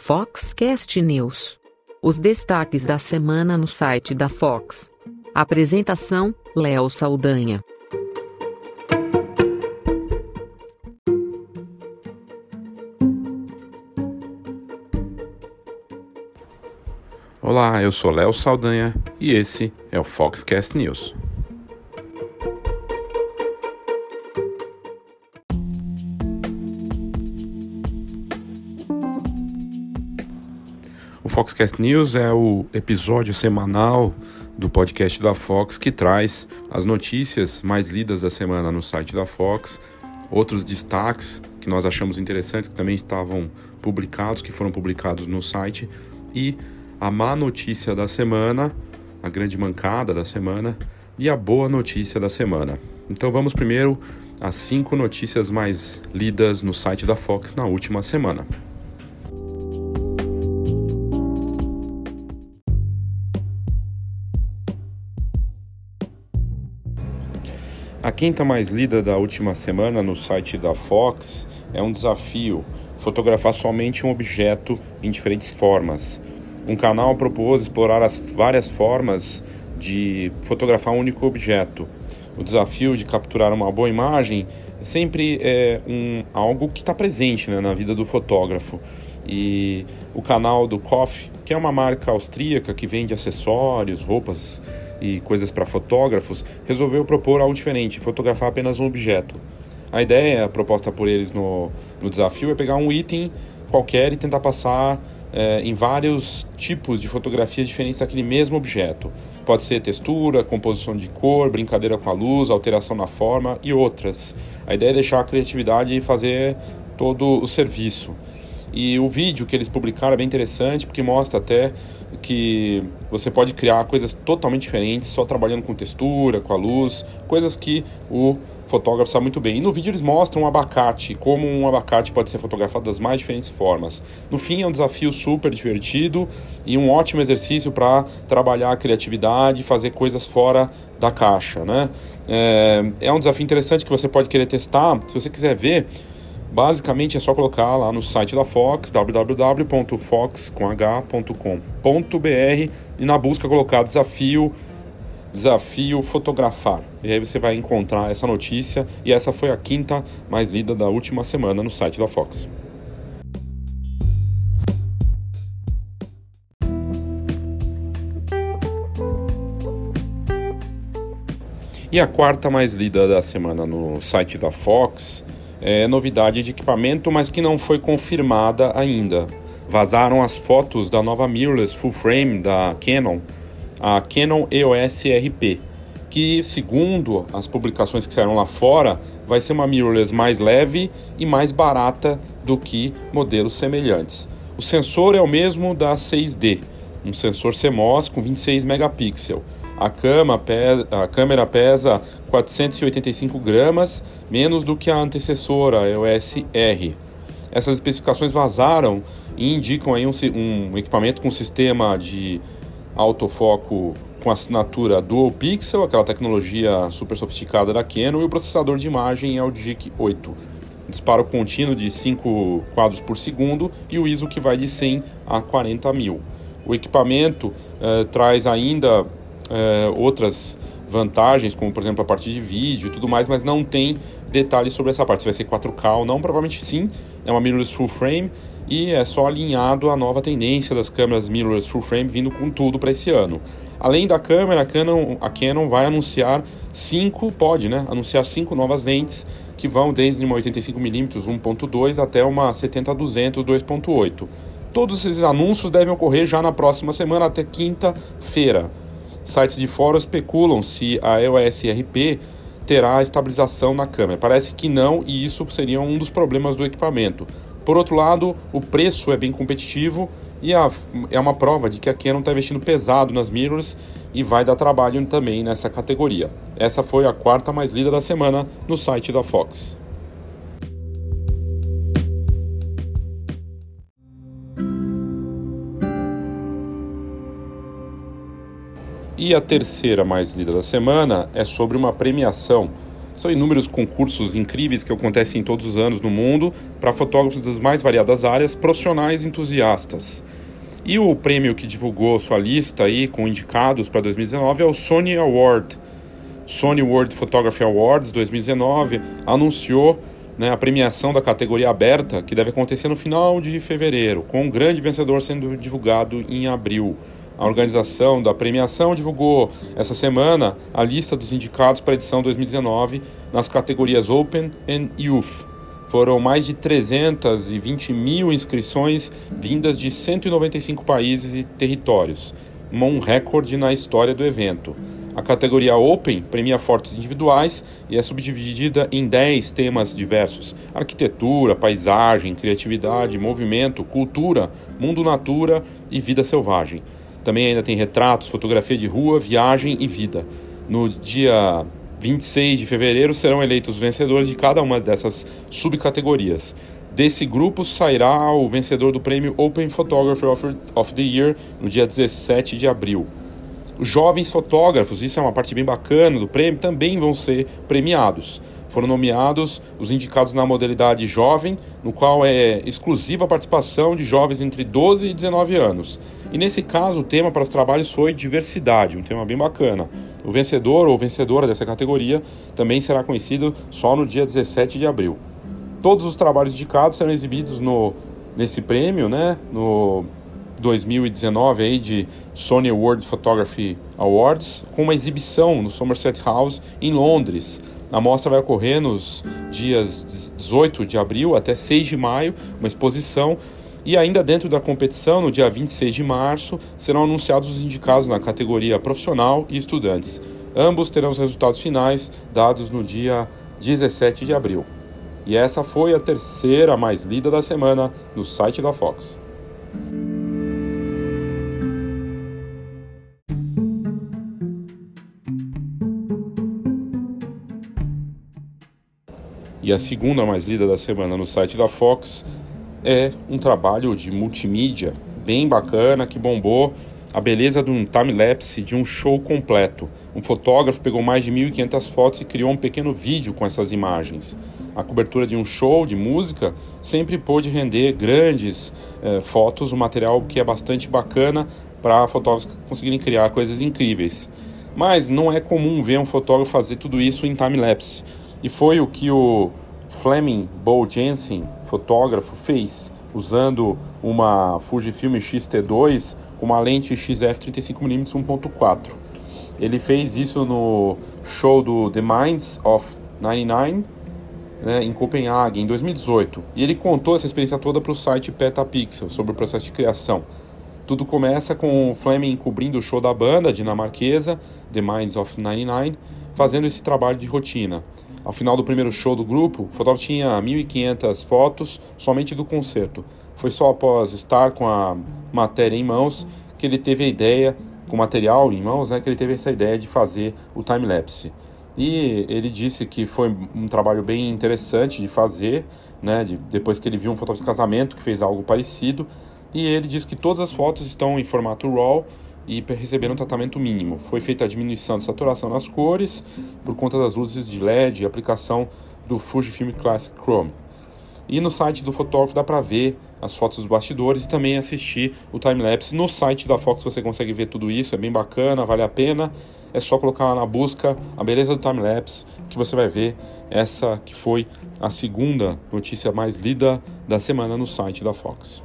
Foxcast News. Os destaques da semana no site da Fox. Apresentação: Léo Saldanha. Olá, eu sou Léo Saldanha e esse é o Foxcast News. Foxcast News é o episódio semanal do podcast da Fox que traz as notícias mais lidas da semana no site da Fox, outros destaques que nós achamos interessantes que também estavam publicados, que foram publicados no site e a má notícia da semana, a grande mancada da semana e a boa notícia da semana. Então vamos primeiro às cinco notícias mais lidas no site da Fox na última semana. Quinta mais lida da última semana no site da Fox é um desafio fotografar somente um objeto em diferentes formas. Um canal propôs explorar as várias formas de fotografar um único objeto. O desafio de capturar uma boa imagem sempre é um, algo que está presente né, na vida do fotógrafo. E o canal do Koff, que é uma marca austríaca que vende acessórios, roupas e coisas para fotógrafos, resolveu propor algo diferente, fotografar apenas um objeto. A ideia proposta por eles no, no desafio é pegar um item qualquer e tentar passar é, em vários tipos de fotografias diferentes daquele mesmo objeto. Pode ser textura, composição de cor, brincadeira com a luz, alteração na forma e outras. A ideia é deixar a criatividade fazer todo o serviço. E o vídeo que eles publicaram é bem interessante porque mostra até que você pode criar coisas totalmente diferentes só trabalhando com textura, com a luz, coisas que o fotógrafo sabe muito bem. E no vídeo eles mostram um abacate, como um abacate pode ser fotografado das mais diferentes formas. No fim, é um desafio super divertido e um ótimo exercício para trabalhar a criatividade fazer coisas fora da caixa. Né? É, é um desafio interessante que você pode querer testar. Se você quiser ver, Basicamente é só colocar lá no site da Fox, www.fox.com.br e na busca colocar desafio desafio fotografar. E aí você vai encontrar essa notícia e essa foi a quinta mais lida da última semana no site da Fox. E a quarta mais lida da semana no site da Fox é novidade de equipamento, mas que não foi confirmada ainda. Vazaram as fotos da nova mirrorless full frame da Canon, a Canon EOS RP, que segundo as publicações que saíram lá fora, vai ser uma mirrorless mais leve e mais barata do que modelos semelhantes. O sensor é o mesmo da 6D, um sensor CMOS com 26 megapixels a, cama a câmera pesa 485 gramas, menos do que a antecessora, a EOS R. Essas especificações vazaram e indicam aí um, um equipamento com sistema de autofoco com assinatura Dual Pixel, aquela tecnologia super sofisticada da Canon, e o processador de imagem é o DIC 8. Disparo contínuo de 5 quadros por segundo e o ISO que vai de 100 a 40 mil. O equipamento eh, traz ainda é, outras vantagens, como por exemplo a parte de vídeo e tudo mais, mas não tem detalhes sobre essa parte. Se vai ser 4K ou não, provavelmente sim. É uma mirrorless full frame e é só alinhado à nova tendência das câmeras mirrorless full frame vindo com tudo para esse ano. Além da câmera, a Canon, a Canon vai anunciar cinco, pode, né? Anunciar cinco novas lentes que vão desde uma 85mm 1.2 até uma 70-200 2.8. Todos esses anúncios devem ocorrer já na próxima semana, até quinta-feira. Sites de fórum especulam se a EOS RP terá estabilização na câmera. Parece que não, e isso seria um dos problemas do equipamento. Por outro lado, o preço é bem competitivo e a, é uma prova de que a Canon está investindo pesado nas mirrors e vai dar trabalho também nessa categoria. Essa foi a quarta mais lida da semana no site da Fox. E a terceira mais lida da semana é sobre uma premiação São inúmeros concursos incríveis que acontecem todos os anos no mundo para fotógrafos das mais variadas áreas, profissionais e entusiastas. E o prêmio que divulgou sua lista aí com indicados para 2019 é o Sony Award. Sony World Photography Awards 2019 anunciou né, a premiação da categoria aberta, que deve acontecer no final de fevereiro, com um grande vencedor sendo divulgado em abril. A organização da premiação divulgou essa semana a lista dos indicados para a edição 2019 nas categorias Open e Youth. Foram mais de 320 mil inscrições vindas de 195 países e territórios, um recorde na história do evento. A categoria Open premia fotos individuais e é subdividida em 10 temas diversos: arquitetura, paisagem, criatividade, movimento, cultura, mundo natura e vida selvagem. Também ainda tem retratos, fotografia de rua, viagem e vida. No dia 26 de fevereiro serão eleitos os vencedores de cada uma dessas subcategorias. Desse grupo sairá o vencedor do prêmio Open Photographer of the Year no dia 17 de abril. Os jovens fotógrafos, isso é uma parte bem bacana do prêmio, também vão ser premiados. Foram nomeados os indicados na modalidade jovem, no qual é exclusiva a participação de jovens entre 12 e 19 anos. E nesse caso, o tema para os trabalhos foi diversidade, um tema bem bacana. O vencedor ou vencedora dessa categoria também será conhecido só no dia 17 de abril. Todos os trabalhos indicados serão exibidos no, nesse prêmio, né, no 2019 aí de Sony World Photography Awards, com uma exibição no Somerset House em Londres. A mostra vai ocorrer nos dias 18 de abril até 6 de maio, uma exposição e ainda dentro da competição, no dia 26 de março, serão anunciados os indicados na categoria profissional e estudantes. Ambos terão os resultados finais dados no dia 17 de abril. E essa foi a terceira mais lida da semana no site da Fox. E a segunda mais lida da semana no site da Fox é um trabalho de multimídia bem bacana que bombou a beleza de um time-lapse de um show completo. Um fotógrafo pegou mais de 1.500 fotos e criou um pequeno vídeo com essas imagens. A cobertura de um show de música sempre pôde render grandes eh, fotos, um material que é bastante bacana para fotógrafos conseguirem criar coisas incríveis. Mas não é comum ver um fotógrafo fazer tudo isso em time-lapse. E foi o que o Fleming Bo Jensen, fotógrafo, fez usando uma Fujifilm X-T2 com uma lente XF 35mm 1.4. Ele fez isso no show do The Minds of 99 né, em Copenhague em 2018 e ele contou essa experiência toda para o site Petapixel sobre o processo de criação. Tudo começa com o Fleming cobrindo o show da banda dinamarquesa The Minds of 99, fazendo esse trabalho de rotina. Ao final do primeiro show do grupo, o fotógrafo tinha 1.500 fotos somente do concerto. Foi só após estar com a matéria em mãos que ele teve a ideia, com o material em mãos, né, que ele teve essa ideia de fazer o time-lapse. E ele disse que foi um trabalho bem interessante de fazer, né, de, depois que ele viu um fotógrafo de casamento que fez algo parecido. E ele disse que todas as fotos estão em formato RAW e receberam um tratamento mínimo. Foi feita a diminuição de saturação nas cores por conta das luzes de LED e aplicação do Fujifilm Classic Chrome. E no site do fotógrafo dá para ver as fotos dos bastidores e também assistir o time-lapse. No site da Fox você consegue ver tudo isso, é bem bacana, vale a pena. É só colocar lá na busca a beleza do time-lapse que você vai ver essa que foi a segunda notícia mais lida da semana no site da Fox.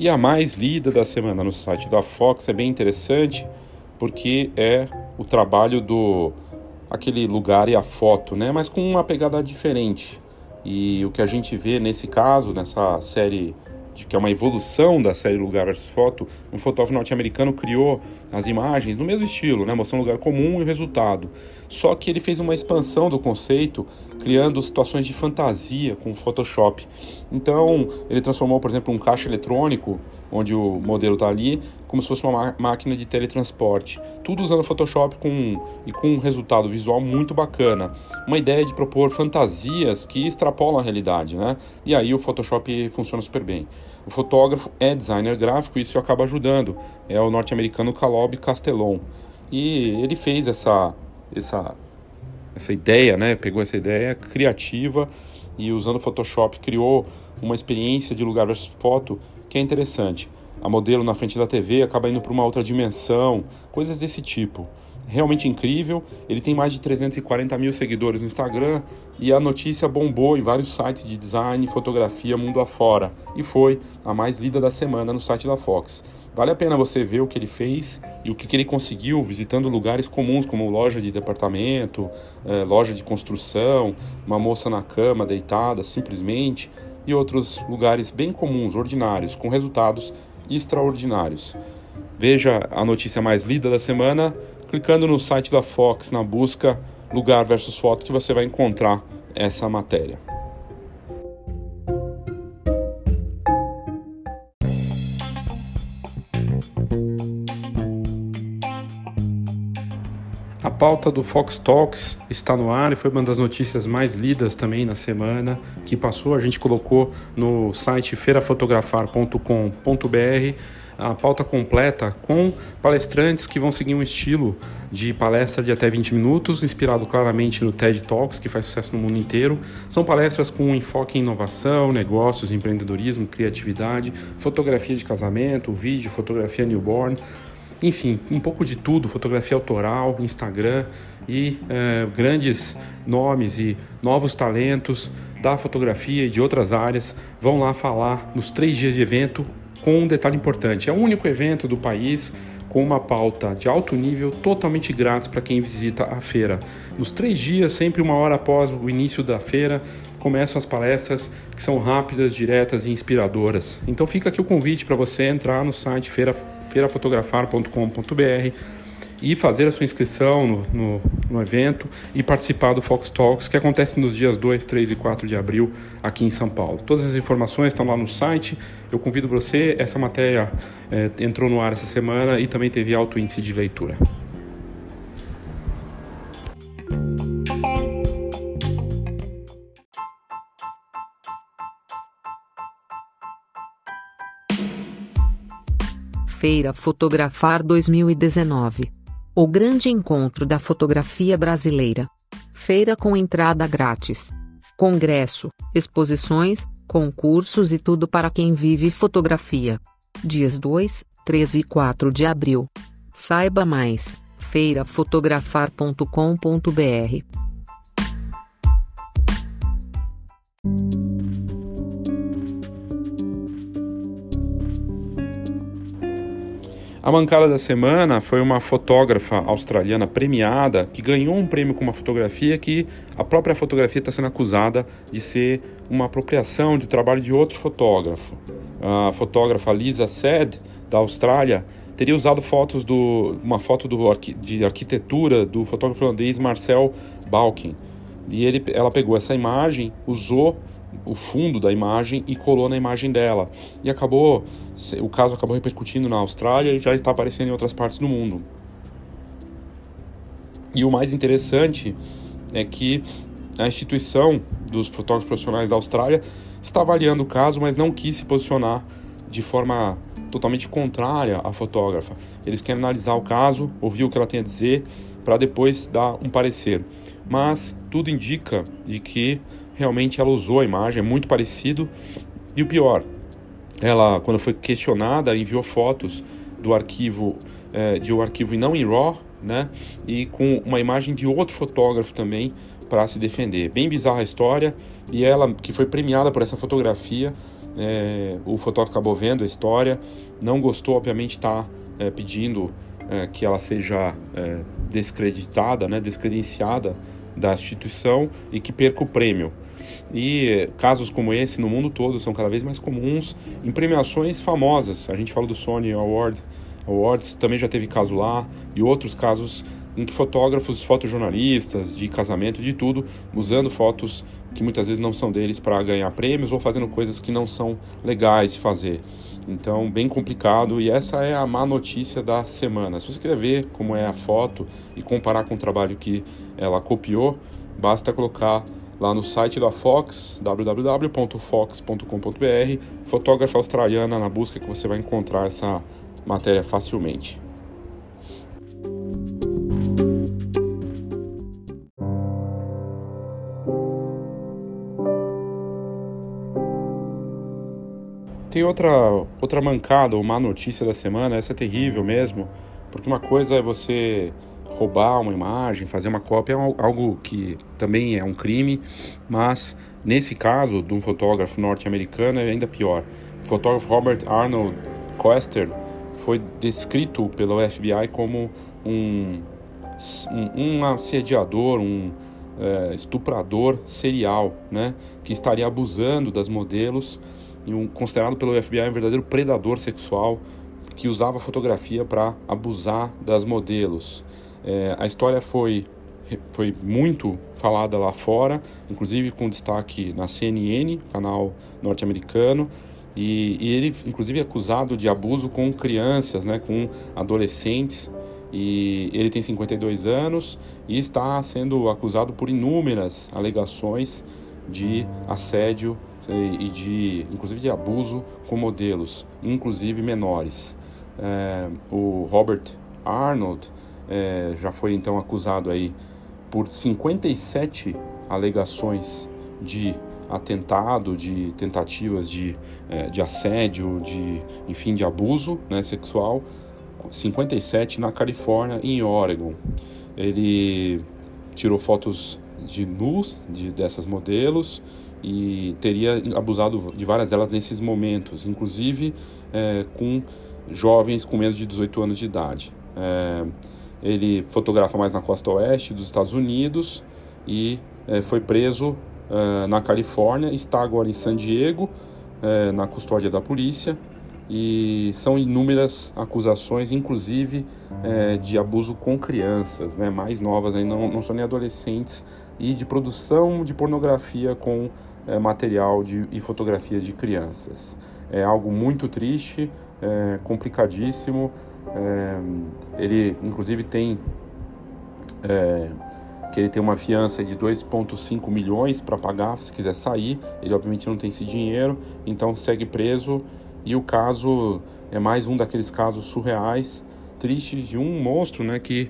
E a mais lida da semana no site da Fox é bem interessante porque é o trabalho do aquele lugar e a foto, né? Mas com uma pegada diferente. E o que a gente vê nesse caso, nessa série que é uma evolução da série Lugar versus Foto, um fotógrafo norte-americano criou as imagens no mesmo estilo, né, mostrando um lugar comum e o resultado. Só que ele fez uma expansão do conceito, criando situações de fantasia com o Photoshop. Então, ele transformou, por exemplo, um caixa eletrônico onde o modelo está ali, como se fosse uma máquina de teletransporte. Tudo usando Photoshop com, e com um resultado visual muito bacana. Uma ideia de propor fantasias que extrapolam a realidade, né? E aí o Photoshop funciona super bem. O fotógrafo é designer gráfico e isso acaba ajudando. É o norte-americano Calob Castellon. E ele fez essa, essa, essa ideia, né? Pegou essa ideia criativa e usando o Photoshop criou uma experiência de lugar versus foto que é interessante. A modelo na frente da TV acaba indo para uma outra dimensão, coisas desse tipo. Realmente incrível. Ele tem mais de 340 mil seguidores no Instagram e a notícia bombou em vários sites de design e fotografia mundo afora. E foi a mais lida da semana no site da Fox. Vale a pena você ver o que ele fez e o que, ele conseguiu visitando lugares comuns como loja de departamento, eh, loja de construção, uma moça na cama deitada simplesmente e outros lugares bem comuns, ordinários, com resultados extraordinários. Veja a notícia mais lida da semana clicando no site da Fox na busca lugar versus foto que você vai encontrar essa matéria. Pauta do Fox Talks está no ar e foi uma das notícias mais lidas também na semana que passou. A gente colocou no site feirafotografar.com.br a pauta completa com palestrantes que vão seguir um estilo de palestra de até 20 minutos, inspirado claramente no TED Talks, que faz sucesso no mundo inteiro. São palestras com enfoque em inovação, negócios, empreendedorismo, criatividade, fotografia de casamento, vídeo, fotografia newborn enfim, um pouco de tudo, fotografia autoral, Instagram e é, grandes nomes e novos talentos da fotografia e de outras áreas vão lá falar nos três dias de evento com um detalhe importante. É o único evento do país com uma pauta de alto nível totalmente grátis para quem visita a feira. Nos três dias, sempre uma hora após o início da feira, começam as palestras que são rápidas, diretas e inspiradoras. Então fica aqui o convite para você entrar no site feira feirafotografar.com.br e fazer a sua inscrição no, no, no, evento e participar do Fox Talks, que acontece nos dias 2, 3 e 4 de abril aqui em São Paulo. Todas as informações estão lá no site. Eu convido você, essa matéria é, entrou no ar essa semana e também teve alto índice de leitura. Feira Fotografar 2019. O grande encontro da fotografia brasileira. Feira com entrada grátis. Congresso, exposições, concursos e tudo para quem vive fotografia. Dias 2, 3 e 4 de abril. Saiba mais: feirafotografar.com.br. A mancada da semana foi uma fotógrafa australiana premiada que ganhou um prêmio com uma fotografia que a própria fotografia está sendo acusada de ser uma apropriação do trabalho de outro fotógrafo. A fotógrafa Lisa Sed, da Austrália, teria usado fotos do uma foto do, de arquitetura do fotógrafo holandês Marcel Balkin. E ele, ela pegou essa imagem, usou o fundo da imagem e colou na imagem dela. E acabou, o caso acabou repercutindo na Austrália e já está aparecendo em outras partes do mundo. E o mais interessante é que a instituição dos fotógrafos profissionais da Austrália está avaliando o caso, mas não quis se posicionar de forma totalmente contrária à fotógrafa. Eles querem analisar o caso, ouvir o que ela tem a dizer, para depois dar um parecer. Mas tudo indica de que realmente ela usou a imagem, é muito parecido. E o pior, ela, quando foi questionada, enviou fotos do arquivo, é, de um arquivo e não em RAW, né? E com uma imagem de outro fotógrafo também para se defender. Bem bizarra a história. E ela, que foi premiada por essa fotografia, é, o fotógrafo acabou vendo a história, não gostou, obviamente, está é, pedindo é, que ela seja é, descreditada, né, descredenciada da instituição e que perca o prêmio. E casos como esse no mundo todo são cada vez mais comuns em premiações famosas. A gente fala do Sony Award, Awards, também já teve caso lá, e outros casos em que fotógrafos, fotojornalistas de casamento, de tudo, usando fotos que muitas vezes não são deles para ganhar prêmios ou fazendo coisas que não são legais de fazer. Então, bem complicado e essa é a má notícia da semana. Se você quer ver como é a foto e comparar com o trabalho que ela copiou, basta colocar lá no site da Fox, www.fox.com.br, fotógrafa australiana na busca que você vai encontrar essa matéria facilmente. Tem outra, outra mancada ou má notícia da semana, essa é terrível mesmo, porque uma coisa é você roubar uma imagem, fazer uma cópia, é algo que também é um crime, mas nesse caso de um fotógrafo norte-americano é ainda pior. O fotógrafo Robert Arnold Koester foi descrito pelo FBI como um, um, um assediador, um é, estuprador serial, né, que estaria abusando das modelos e um, considerado pelo FBI um verdadeiro predador sexual que usava fotografia para abusar das modelos. É, a história foi, foi muito falada lá fora, inclusive com destaque na CNN, canal norte-americano, e, e, ele, inclusive, é acusado de abuso com crianças, né, com adolescentes. E ele tem 52 anos e está sendo acusado por inúmeras alegações de assédio e de, inclusive, de abuso com modelos, inclusive menores. É, o Robert Arnold é, já foi então acusado aí por 57 alegações de atentado, de tentativas de, é, de assédio, de enfim de abuso né, sexual, 57 na Califórnia e em Oregon. Ele tirou fotos de nus de, dessas modelos e teria abusado de várias delas nesses momentos, inclusive é, com jovens com menos de 18 anos de idade. É, ele fotografa mais na costa oeste dos Estados Unidos e é, foi preso é, na Califórnia, está agora em San Diego, é, na custódia da polícia, e são inúmeras acusações, inclusive de abuso com crianças, né, mais novas, aí, não, não são nem adolescentes, e de produção de pornografia com material de, e fotografias de crianças. É algo muito triste, complicadíssimo. É, ele, inclusive, tem é, que ele tem uma fiança de 2,5 milhões para pagar se quiser sair. Ele, obviamente, não tem esse dinheiro, então segue preso. E o caso é mais um daqueles casos surreais, tristes de um monstro, né, que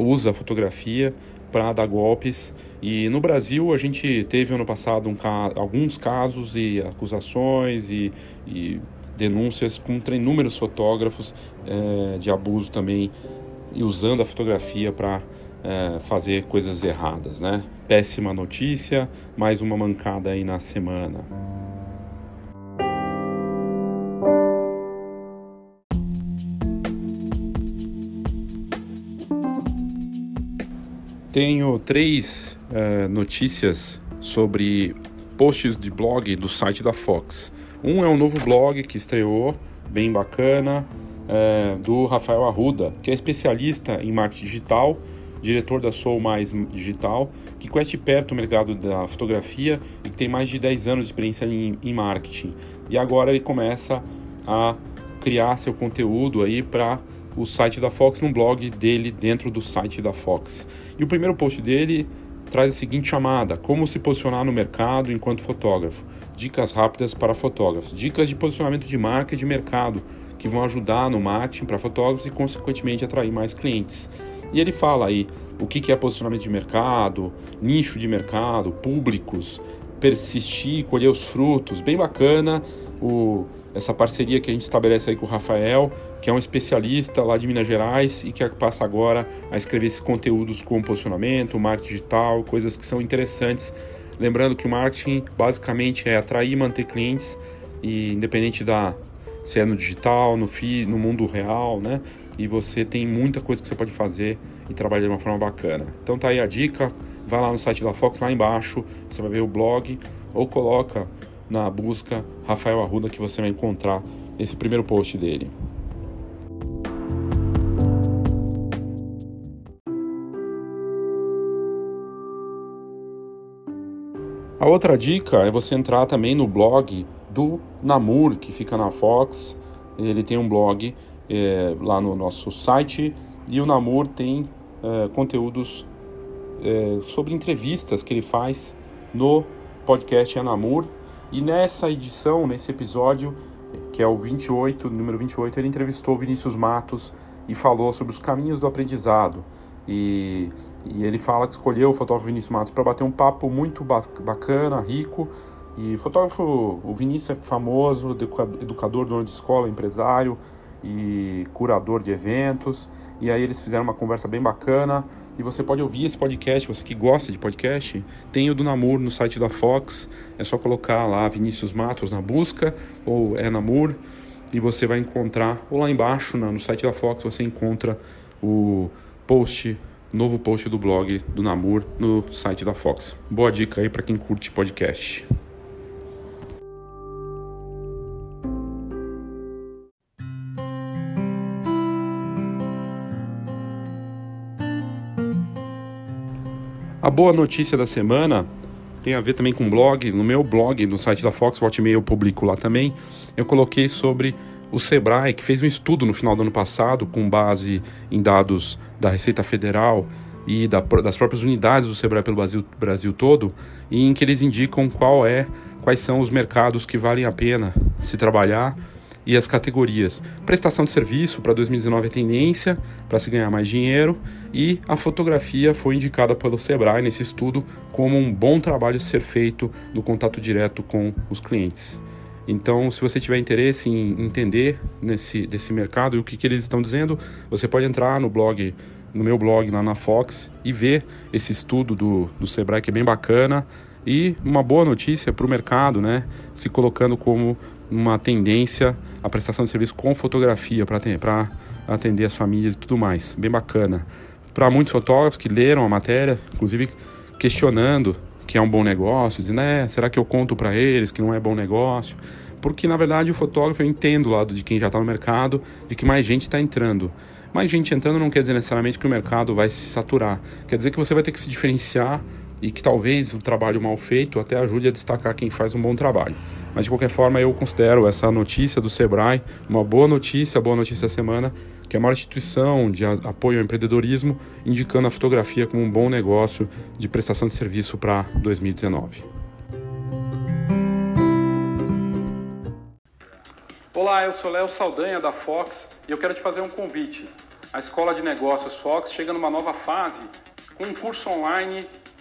usa a fotografia para dar golpes. E no Brasil a gente teve ano passado um, alguns casos e acusações e, e denúncias contra inúmeros fotógrafos é, de abuso também e usando a fotografia para é, fazer coisas erradas, né? Péssima notícia, mais uma mancada aí na semana. Tenho três uh, notícias sobre posts de blog do site da Fox. Um é um novo blog que estreou, bem bacana, uh, do Rafael Arruda, que é especialista em marketing digital, diretor da Soul Mais Digital, que conhece perto o mercado da fotografia e que tem mais de 10 anos de experiência em, em marketing. E agora ele começa a criar seu conteúdo aí para o site da Fox num blog dele dentro do site da Fox. E o primeiro post dele traz a seguinte chamada: Como se posicionar no mercado enquanto fotógrafo. Dicas rápidas para fotógrafos. Dicas de posicionamento de marca e de mercado que vão ajudar no marketing para fotógrafos e, consequentemente, atrair mais clientes. E ele fala aí o que é posicionamento de mercado, nicho de mercado, públicos, persistir, colher os frutos. Bem bacana o essa parceria que a gente estabelece aí com o Rafael, que é um especialista lá de Minas Gerais e que passa agora a escrever esses conteúdos com posicionamento, marketing digital, coisas que são interessantes. Lembrando que o marketing basicamente é atrair e manter clientes, e independente da se é no digital, no fi, no mundo real, né? E você tem muita coisa que você pode fazer e trabalhar de uma forma bacana. Então tá aí a dica, vai lá no site da Fox lá embaixo, você vai ver o blog ou coloca na busca Rafael Arruda que você vai encontrar esse primeiro post dele. A outra dica é você entrar também no blog do Namur, que fica na Fox. Ele tem um blog é, lá no nosso site e o Namur tem é, conteúdos é, sobre entrevistas que ele faz no podcast Anamur. E nessa edição, nesse episódio, que é o 28, número 28, ele entrevistou Vinícius Matos e falou sobre os caminhos do aprendizado. E, e ele fala que escolheu o fotógrafo Vinícius Matos para bater um papo muito bacana, rico. E fotógrafo, o Vinícius é famoso, educador, dono de escola, empresário e curador de eventos. E aí eles fizeram uma conversa bem bacana. E você pode ouvir esse podcast, você que gosta de podcast, tem o do Namur no site da Fox. É só colocar lá Vinícius Matos na busca ou é Namur e você vai encontrar, ou lá embaixo no site da Fox você encontra o post, novo post do blog do Namur no site da Fox. Boa dica aí para quem curte podcast. A boa notícia da semana tem a ver também com blog. No meu blog, no site da Fox, o eu publico lá também. Eu coloquei sobre o Sebrae, que fez um estudo no final do ano passado, com base em dados da Receita Federal e da, das próprias unidades do Sebrae pelo Brasil, Brasil todo, em que eles indicam qual é, quais são os mercados que valem a pena se trabalhar e as categorias. Prestação de serviço para 2019 é tendência para se ganhar mais dinheiro e a fotografia foi indicada pelo Sebrae nesse estudo como um bom trabalho a ser feito no contato direto com os clientes. Então, se você tiver interesse em entender nesse desse mercado e o que, que eles estão dizendo, você pode entrar no blog, no meu blog lá na Fox e ver esse estudo do, do Sebrae que é bem bacana e uma boa notícia para o mercado, né? Se colocando como uma tendência à prestação de serviço com fotografia para atender as famílias e tudo mais. Bem bacana. Para muitos fotógrafos que leram a matéria, inclusive questionando que é um bom negócio, dizendo, é, será que eu conto para eles que não é bom negócio? Porque na verdade o fotógrafo eu entendo o lado de quem já está no mercado, de que mais gente está entrando. Mais gente entrando não quer dizer necessariamente que o mercado vai se saturar. Quer dizer que você vai ter que se diferenciar e que talvez o trabalho mal feito até ajude a destacar quem faz um bom trabalho. Mas de qualquer forma, eu considero essa notícia do Sebrae uma boa notícia, boa notícia da semana, que é a maior instituição de apoio ao empreendedorismo, indicando a fotografia como um bom negócio de prestação de serviço para 2019. Olá, eu sou Léo Saldanha da Fox e eu quero te fazer um convite. A Escola de Negócios Fox chega numa nova fase com um curso online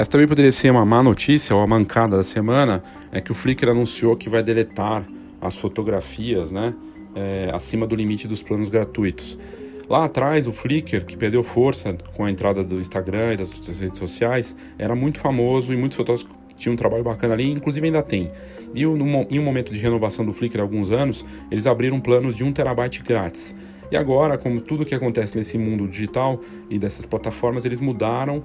Essa também poderia ser uma má notícia ou a mancada da semana, é que o Flickr anunciou que vai deletar as fotografias né, é, acima do limite dos planos gratuitos. Lá atrás, o Flickr, que perdeu força com a entrada do Instagram e das outras redes sociais, era muito famoso e muitos fotógrafos tinham um trabalho bacana ali, inclusive ainda tem. E em um momento de renovação do Flickr há alguns anos, eles abriram planos de 1 terabyte grátis. E agora, como tudo que acontece nesse mundo digital e dessas plataformas, eles mudaram uh,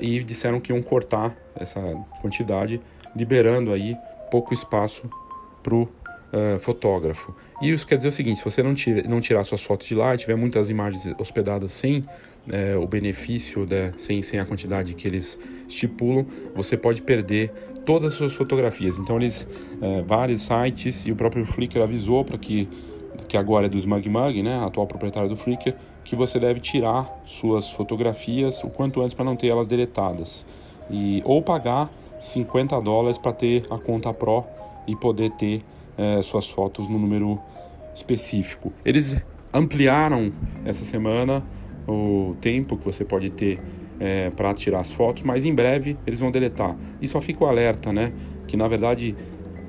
e disseram que iam cortar essa quantidade, liberando aí pouco espaço para o uh, eh, fotógrafo. E isso quer dizer o seguinte: se você não, tira, não tirar suas fotos de lá e tiver muitas imagens hospedadas sem uh, o benefício, né, sem, sem a quantidade que eles estipulam, você pode perder todas as suas fotografias. Então, eles, vários sites e o próprio Flickr avisou para que que agora é do SmugMug, né, atual proprietário do Flickr, que você deve tirar suas fotografias o quanto antes para não ter elas deletadas. E, ou pagar 50 dólares para ter a conta Pro e poder ter é, suas fotos no número específico. Eles ampliaram essa semana o tempo que você pode ter é, para tirar as fotos, mas em breve eles vão deletar. E só fica o alerta, né? Que na verdade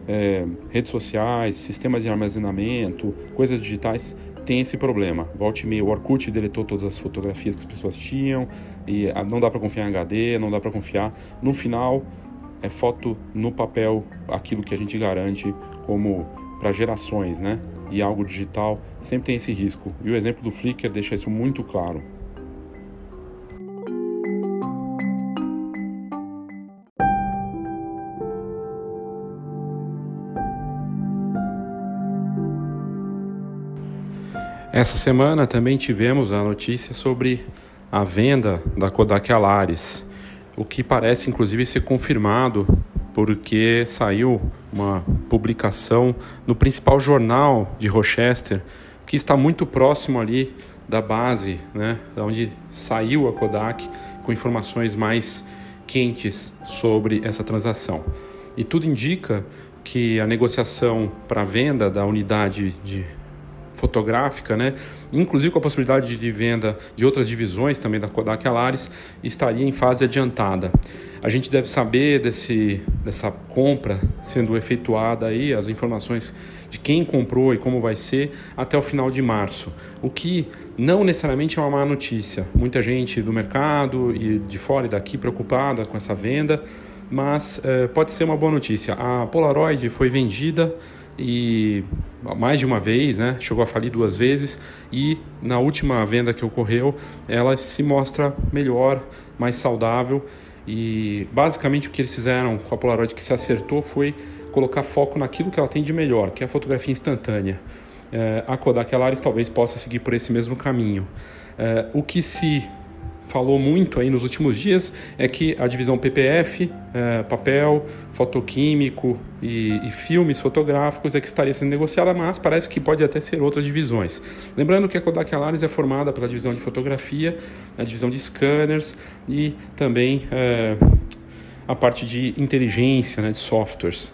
é, redes sociais, sistemas de armazenamento, coisas digitais tem esse problema. Volte e o Orkut deletou todas as fotografias que as pessoas tinham e ah, não dá para confiar em HD, não dá para confiar. No final, é foto no papel, aquilo que a gente garante como para gerações, né? E algo digital sempre tem esse risco. E o exemplo do Flickr deixa isso muito claro. Essa semana também tivemos a notícia sobre a venda da Kodak Alaris, o que parece inclusive ser confirmado porque saiu uma publicação no principal jornal de Rochester, que está muito próximo ali da base, né, da onde saiu a Kodak, com informações mais quentes sobre essa transação. E tudo indica que a negociação para venda da unidade de fotográfica, né? inclusive com a possibilidade de venda de outras divisões também da Kodak Alaris, estaria em fase adiantada. A gente deve saber desse, dessa compra sendo efetuada aí, as informações de quem comprou e como vai ser até o final de março, o que não necessariamente é uma má notícia. Muita gente do mercado e de fora e daqui preocupada com essa venda, mas eh, pode ser uma boa notícia. A Polaroid foi vendida e mais de uma vez, né? Chegou a falir duas vezes e na última venda que ocorreu, ela se mostra melhor, mais saudável e basicamente o que eles fizeram com a Polaroid que se acertou foi colocar foco naquilo que ela tem de melhor, que é a fotografia instantânea. É, a Kodak Alaris talvez possa seguir por esse mesmo caminho. É, o que se falou muito aí nos últimos dias é que a divisão PPF, é, papel, fotoquímico e, e, filmes fotográficos é que estaria sendo negociada, mas parece que pode até ser outras divisões. Lembrando que a Kodak Alaris é formada pela divisão de fotografia, a divisão de scanners e também é, a parte de inteligência, né, de softwares.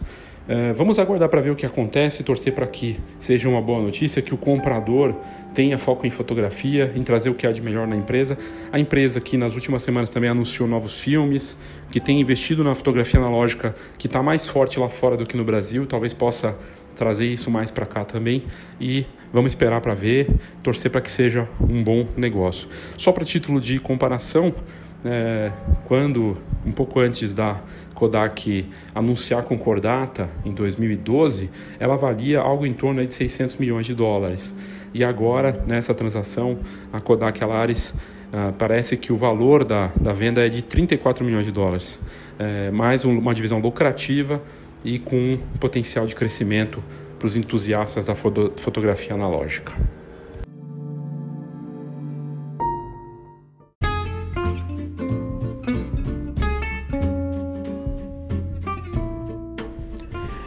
É, vamos aguardar para ver o que acontece, torcer para que seja uma boa notícia, que o comprador tenha foco em fotografia, em trazer o que há de melhor na empresa. A empresa que nas últimas semanas também anunciou novos filmes, que tem investido na fotografia analógica, que está mais forte lá fora do que no Brasil, talvez possa trazer isso mais para cá também e vamos esperar para ver, torcer para que seja um bom negócio. Só para título de comparação, é, quando um pouco antes da Kodak anunciar concordata em 2012, ela valia algo em torno de 600 milhões de dólares. E agora, nessa transação, a Kodak Alaris uh, parece que o valor da, da venda é de 34 milhões de dólares. É, mais um, uma divisão lucrativa e com um potencial de crescimento para os entusiastas da foto, fotografia analógica.